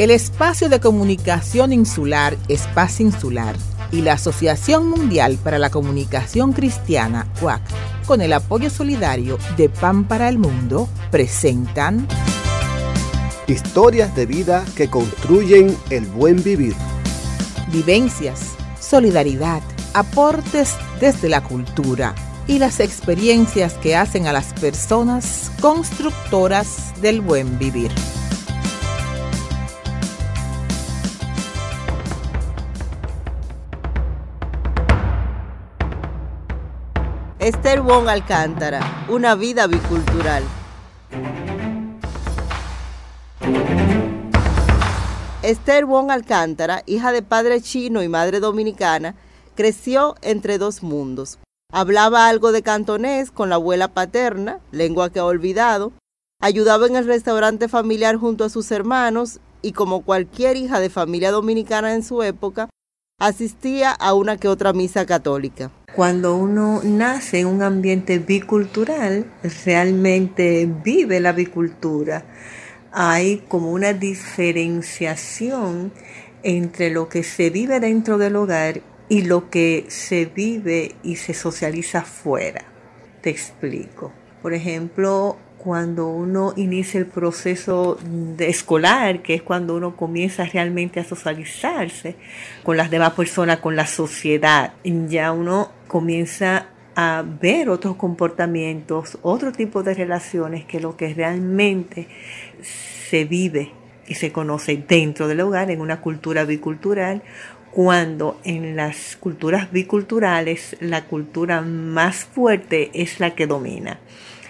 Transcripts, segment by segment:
El Espacio de Comunicación Insular, Espacio Insular, y la Asociación Mundial para la Comunicación Cristiana, UAC, con el apoyo solidario de Pan para el Mundo, presentan Historias de vida que construyen el buen vivir. Vivencias, solidaridad, aportes desde la cultura y las experiencias que hacen a las personas constructoras del buen vivir. Esther Wong Alcántara, una vida bicultural. Esther Wong Alcántara, hija de padre chino y madre dominicana, creció entre dos mundos. Hablaba algo de cantonés con la abuela paterna, lengua que ha olvidado. Ayudaba en el restaurante familiar junto a sus hermanos y como cualquier hija de familia dominicana en su época, asistía a una que otra misa católica. Cuando uno nace en un ambiente bicultural, realmente vive la bicultura. Hay como una diferenciación entre lo que se vive dentro del hogar y lo que se vive y se socializa fuera. Te explico. Por ejemplo, cuando uno inicia el proceso escolar, que es cuando uno comienza realmente a socializarse con las demás personas, con la sociedad, ya uno comienza a ver otros comportamientos, otro tipo de relaciones que lo que realmente se vive y se conoce dentro del hogar en una cultura bicultural cuando en las culturas biculturales la cultura más fuerte es la que domina.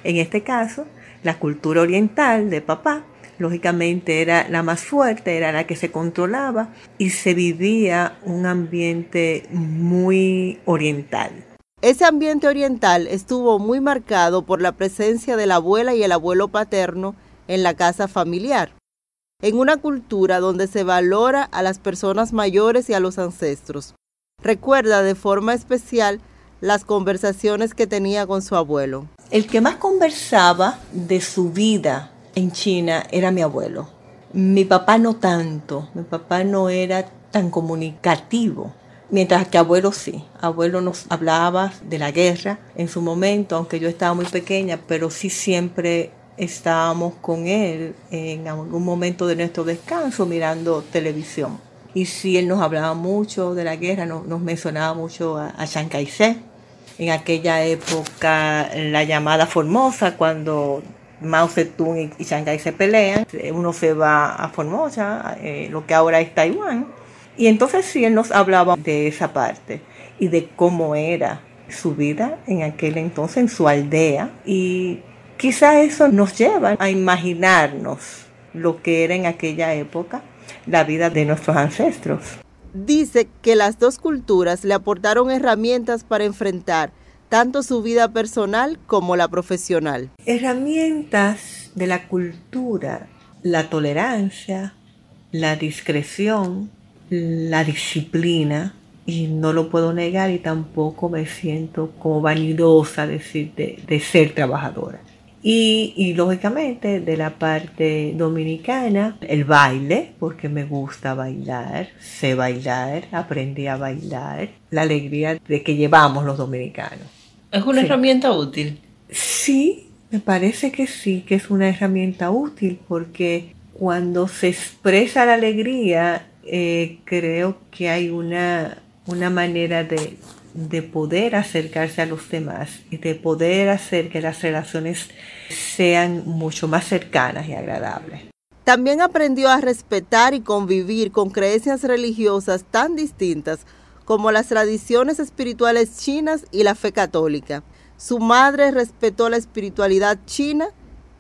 En este caso, la cultura oriental de papá, lógicamente era la más fuerte, era la que se controlaba y se vivía un ambiente muy oriental. Ese ambiente oriental estuvo muy marcado por la presencia de la abuela y el abuelo paterno en la casa familiar en una cultura donde se valora a las personas mayores y a los ancestros. Recuerda de forma especial las conversaciones que tenía con su abuelo. El que más conversaba de su vida en China era mi abuelo. Mi papá no tanto, mi papá no era tan comunicativo, mientras que abuelo sí. Abuelo nos hablaba de la guerra en su momento, aunque yo estaba muy pequeña, pero sí siempre estábamos con él en algún momento de nuestro descanso mirando televisión. Y sí, él nos hablaba mucho de la guerra, nos, mencionaba mucho a, a Chiang. En aquella época, la llamada Formosa, cuando Mao Zedong y Chiang Kai se pelean, uno se va a Formosa, eh, lo que ahora es Taiwán. Y entonces sí, él nos hablaba de esa parte y de cómo era su vida en aquel entonces, en su aldea. Y Quizá eso nos lleva a imaginarnos lo que era en aquella época la vida de nuestros ancestros. Dice que las dos culturas le aportaron herramientas para enfrentar tanto su vida personal como la profesional. Herramientas de la cultura, la tolerancia, la discreción, la disciplina, y no lo puedo negar y tampoco me siento como vanidosa de ser trabajadora. Y, lógicamente de la parte dominicana, el baile, porque me gusta bailar, sé bailar, aprendí a bailar, la alegría de que llevamos los dominicanos. ¿Es una herramienta útil? Sí, me parece que sí, que es una herramienta útil porque cuando se expresa la alegría, eh, creo que hay una, una manera de, de poder acercarse a los demás y de poder hacer que las relaciones sean mucho más cercanas y agradables. También aprendió a respetar y convivir con creencias religiosas tan distintas como las tradiciones espirituales chinas y la fe católica. Su madre respetó la espiritualidad china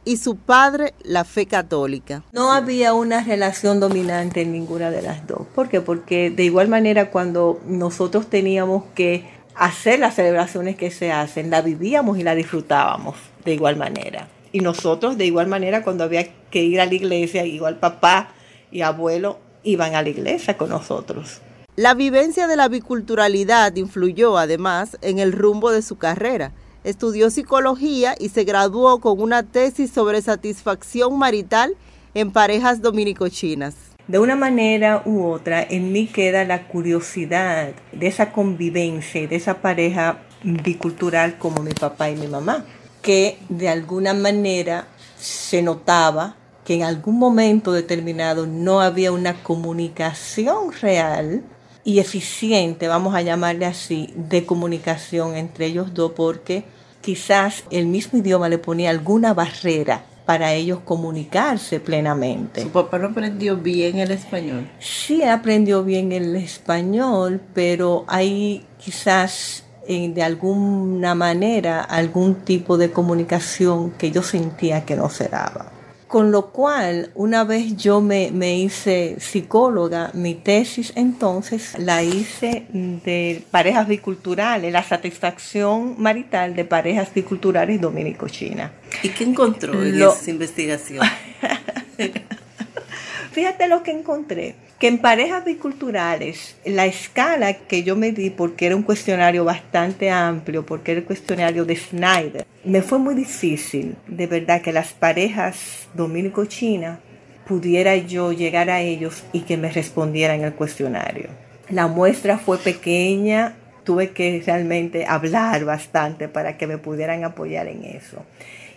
y su padre la fe católica. No había una relación dominante en ninguna de las dos. ¿Por qué? Porque de igual manera cuando nosotros teníamos que hacer las celebraciones que se hacen, la vivíamos y la disfrutábamos de igual manera. Y nosotros de igual manera cuando había que ir a la iglesia, igual papá y abuelo iban a la iglesia con nosotros. La vivencia de la biculturalidad influyó además en el rumbo de su carrera Estudió psicología y se graduó con una tesis sobre satisfacción marital en parejas dominico-chinas. de una manera u otra, en mí queda la curiosidad de esa convivencia, de esa pareja bicultural como mi papá y mi mamá, que de alguna manera se notaba que en algún momento determinado no había una comunicación real y eficiente, vamos a llamarle así, de comunicación entre ellos dos, porque quizás el mismo idioma le ponía alguna barrera para ellos comunicarse plenamente. ¿Su papá no aprendió bien el español? Sí, aprendió bien el español, pero hay quizás de alguna manera algún tipo de comunicación que yo sentía que no se daba. Con lo cual, una vez yo me, me, hice psicóloga, mi tesis entonces la hice de parejas biculturales, la satisfacción marital de parejas biculturales dominico-china. ¿Y qué encontró en esa investigación? Fíjate lo que encontré, que en parejas biculturales, la escala que yo me di, porque era un cuestionario bastante amplio, porque era el cuestionario de Snyder, me fue muy difícil, de verdad, que las parejas dominico-china pudiera yo llegar a ellos y que me respondieran el cuestionario. La muestra fue pequeña, tuve que realmente hablar bastante para que me pudieran apoyar en eso.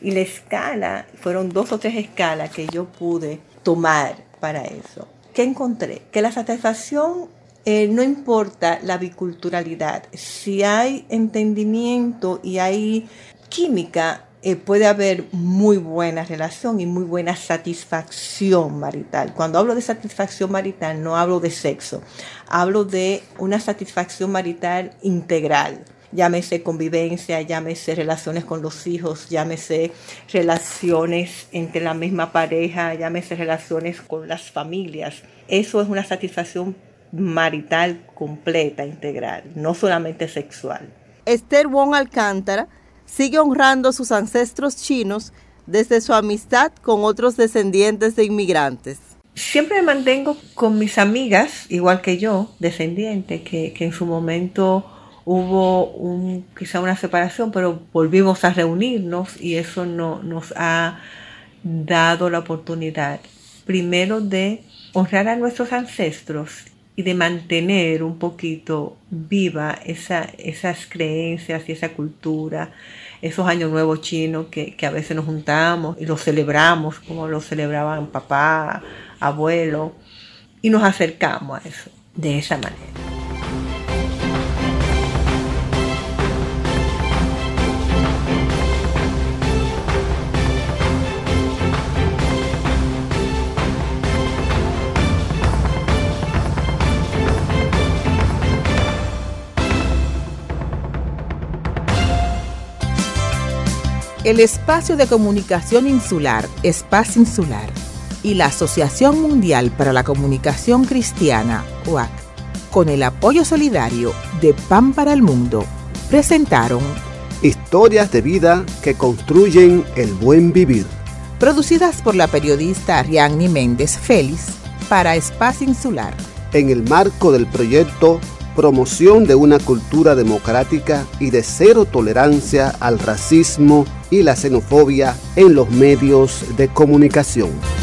Y la escala, fueron dos o tres escalas que yo pude tomar para eso. ¿Qué encontré? Que la satisfacción eh, no importa la biculturalidad. Si hay entendimiento y hay química, eh, puede haber muy buena relación y muy buena satisfacción marital. Cuando hablo de satisfacción marital, no hablo de sexo, hablo de una satisfacción marital integral llámese convivencia, llámese relaciones con los hijos, llámese relaciones entre la misma pareja, llámese relaciones con las familias. Eso es una satisfacción marital completa, integral, no solamente sexual. Esther Wong Alcántara sigue honrando a sus ancestros chinos desde su amistad con otros descendientes de inmigrantes. Siempre me mantengo con mis amigas, igual que yo, descendientes, que, que en su momento hubo un, quizá una separación, pero volvimos a reunirnos y eso no, nos ha dado la oportunidad, primero de honrar a nuestros ancestros y de mantener un poquito viva esa, esas creencias y esa cultura, esos años nuevos chinos que, que a veces nos juntamos y los celebramos como lo celebraban papá, abuelo, y nos acercamos a eso de esa manera. El Espacio de Comunicación Insular, Espacio Insular, y la Asociación Mundial para la Comunicación Cristiana, OAC, con el apoyo solidario de Pan para el Mundo, presentaron Historias de vida que construyen el buen vivir. Producidas por la periodista Ariadne Méndez Félix para Espacio Insular. En el marco del proyecto promoción de una cultura democrática y de cero tolerancia al racismo y la xenofobia en los medios de comunicación.